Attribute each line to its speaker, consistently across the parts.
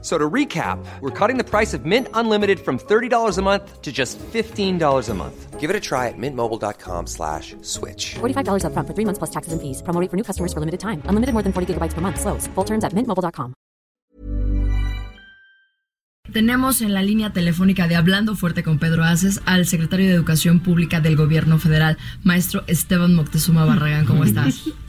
Speaker 1: So to recap, we're cutting the price of Mint Unlimited from $30 a month to just $15 a month. Give it a try at mintmobile.com slash switch.
Speaker 2: $45 up front for three months plus taxes and fees. Promo rate for new customers for limited time. Unlimited more than 40 gigabytes per month. Slows. Full terms at mintmobile.com.
Speaker 3: Tenemos en la línea telefónica de Hablando Fuerte con Pedro Aces al secretario de Educación Pública del Gobierno Federal, maestro Esteban Moctezuma Barragán. ¿Cómo estás?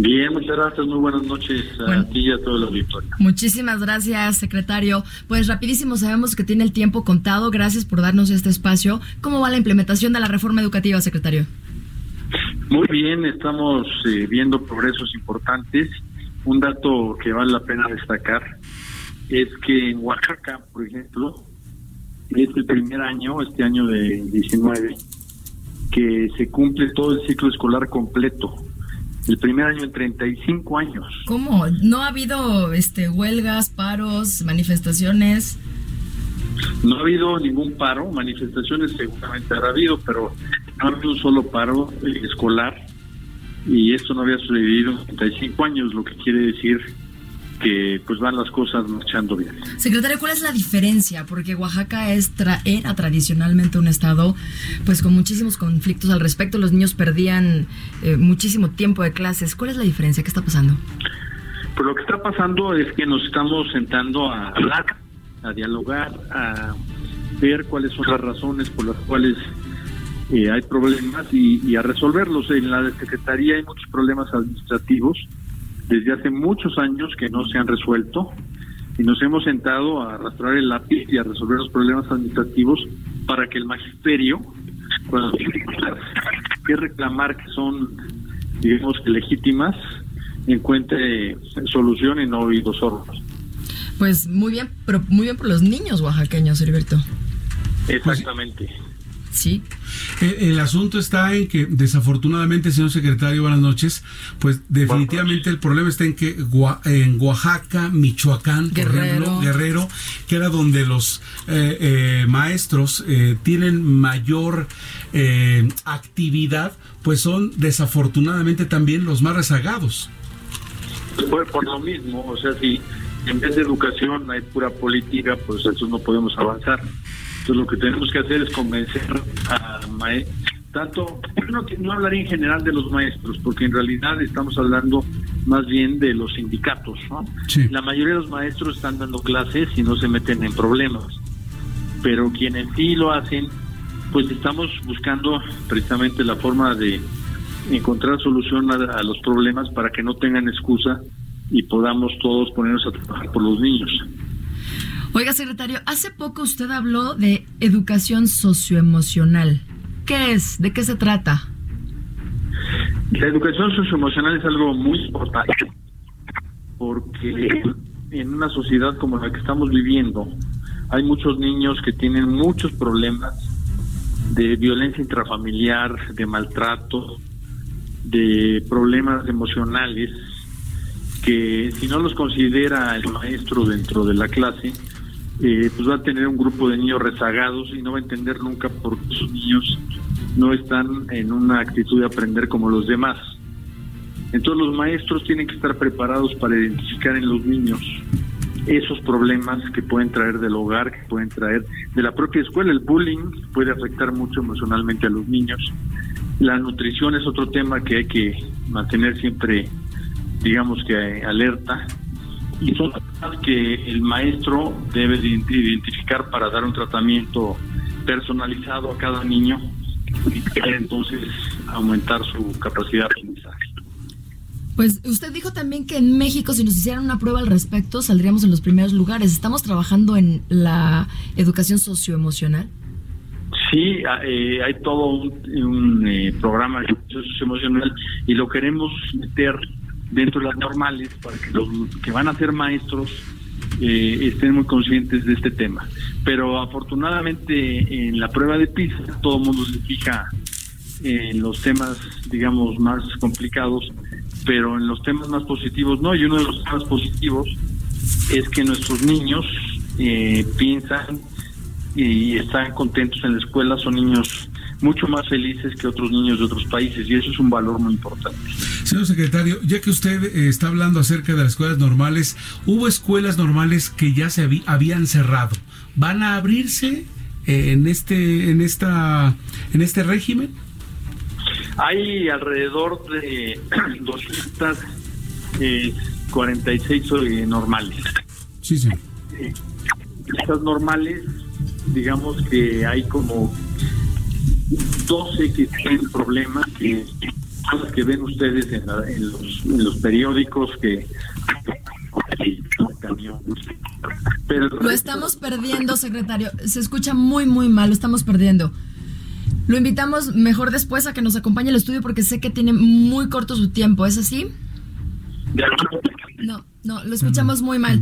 Speaker 4: Bien, muchas gracias. Muy buenas noches a ti y a todos los auditorio.
Speaker 3: Muchísimas gracias, secretario. Pues rapidísimo, sabemos que tiene el tiempo contado. Gracias por darnos este espacio. ¿Cómo va la implementación de la reforma educativa, secretario?
Speaker 4: Muy bien, estamos eh, viendo progresos importantes. Un dato que vale la pena destacar es que en Oaxaca, por ejemplo, es el primer año, este año de 19, que se cumple todo el ciclo escolar completo el primer año en 35 años.
Speaker 3: ¿Cómo? ¿No ha habido este huelgas, paros, manifestaciones?
Speaker 4: No ha habido ningún paro, manifestaciones seguramente habrá habido, pero no ha habido un solo paro eh, escolar y esto no había sucedido en 35 años, lo que quiere decir que pues van las cosas marchando bien.
Speaker 3: Secretario, ¿cuál es la diferencia? Porque Oaxaca es era tradicionalmente un estado pues con muchísimos conflictos al respecto, los niños perdían eh, muchísimo tiempo de clases. ¿Cuál es la diferencia? ¿Qué está pasando?
Speaker 4: Pues lo que está pasando es que nos estamos sentando a hablar, a dialogar, a ver cuáles son las razones por las cuales eh, hay problemas y, y a resolverlos. En la Secretaría hay muchos problemas administrativos desde hace muchos años que no se han resuelto y nos hemos sentado a arrastrar el lápiz y a resolver los problemas administrativos para que el magisterio, cuando tiene que reclamar que son, digamos que legítimas, encuentre solución y no oídos sordos.
Speaker 3: Pues muy bien, pero muy bien por los niños oaxaqueños, Heriberto.
Speaker 4: Exactamente.
Speaker 3: Sí.
Speaker 5: El, asunto está en que, desafortunadamente, señor secretario, buenas noches, pues definitivamente el problema está en que en Oaxaca, Michoacán,
Speaker 3: Guerrero,
Speaker 5: Guerrero que era donde los eh, eh, maestros eh, tienen mayor actividad, pues son desafortunadamente también los más rezagados.
Speaker 4: Pues por lo mismo, o sea, si en vez de educación hay pura política, pues eso no podemos avanzar. Entonces lo que tenemos que hacer es convencer a maestros, tanto, no, no hablaré en general de los maestros, porque en realidad estamos hablando más bien de los sindicatos. ¿no? La mayoría de los maestros están dando clases y no se meten en problemas, pero quienes sí lo hacen, pues estamos buscando precisamente la forma de encontrar solución a los problemas para que no tengan excusa y podamos todos ponernos a trabajar por los niños.
Speaker 3: Oiga, secretario, hace poco usted habló de educación socioemocional. ¿Qué es? ¿De qué se trata?
Speaker 4: La educación socioemocional es algo muy importante porque en una sociedad como la que estamos viviendo hay muchos niños que tienen muchos problemas de violencia intrafamiliar, de maltrato, de problemas emocionales que si no los considera el maestro dentro de la clase, eh, pues va a tener un grupo de niños rezagados y no va a entender nunca por qué sus niños no están en una actitud de aprender como los demás. Entonces los maestros tienen que estar preparados para identificar en los niños esos problemas que pueden traer del hogar, que pueden traer de la propia escuela. El bullying puede afectar mucho emocionalmente a los niños. La nutrición es otro tema que hay que mantener siempre, digamos que alerta y son que el maestro debe identificar para dar un tratamiento personalizado a cada niño y entonces aumentar su capacidad de aprendizaje.
Speaker 3: Pues usted dijo también que en México si nos hicieran una prueba al respecto saldríamos en los primeros lugares. ¿Estamos trabajando en la educación socioemocional?
Speaker 4: Sí, eh, hay todo un, eh, programa de educación socioemocional y lo queremos meter dentro de las normales para que los que van a ser maestros eh, estén muy conscientes de este tema. Pero afortunadamente en la prueba de PISA todo el mundo se fija en los temas, digamos, más complicados pero en los temas más positivos no. Y uno de los temas positivos es que nuestros niños eh, piensan y están contentos en la escuela, son niños mucho más felices que otros niños de otros países y eso es un valor muy importante.
Speaker 5: Señor secretario, ya que usted eh, está hablando acerca de las escuelas normales, hubo escuelas normales que ya se habían cerrado. ¿Van a abrirse eh, en este en esta en este régimen?
Speaker 4: Hay alrededor de 246 eh, normales.
Speaker 5: Sí, sí.
Speaker 4: Estas normales, digamos que hay como 12 que tienen problemas que las que ven ustedes en, los, periódicos que
Speaker 3: pero lo estamos perdiendo, secretario. Se escucha muy, muy mal. Lo estamos perdiendo. Lo invitamos mejor después a que nos acompañe al estudio porque sé que tiene muy corto su tiempo. ¿Es así? No. No, lo escuchamos muy mal.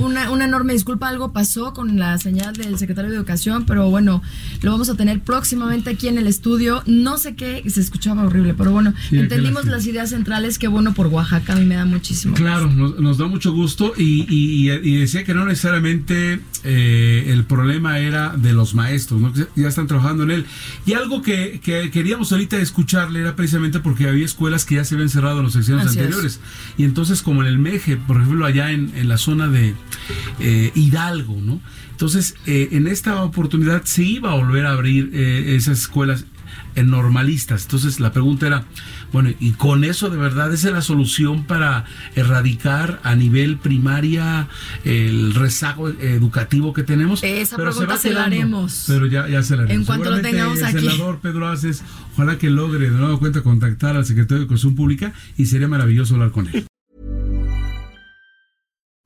Speaker 3: Una, una enorme disculpa, algo pasó con la señal del secretario de Educación, pero bueno, lo vamos a tener próximamente aquí en el estudio. No sé qué, se escuchaba horrible, pero bueno, entendimos las ideas centrales, qué bueno por Oaxaca, a mí me da muchísimo
Speaker 5: Claro, nos, da mucho gusto y, decía que no necesariamente eh, el problema era de los maestros, ¿no? ya están trabajando en él. Y algo que, queríamos ahorita escucharle era precisamente porque había escuelas que ya se habían cerrado en los secciones anteriores. Y entonces, como en el MEJE, por ejemplo, allá en, la zona de eh, Hidalgo, ¿no? Entonces, eh, en esta oportunidad se iba a volver a abrir eh, esas escuelas normalistas. Entonces, la pregunta era, bueno, ¿y con eso de verdad esa es la solución para erradicar a nivel primaria el rezago educativo que tenemos?
Speaker 3: Esa pregunta se, la haremos.
Speaker 5: Pero ya, ya se la haremos.
Speaker 3: En cuanto lo tengamos aquí.
Speaker 5: El senador Pedro Aces, ojalá que logre de nuevo cuenta contactar al secretario de Educación Pública y sería maravilloso hablar con él.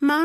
Speaker 6: Ma,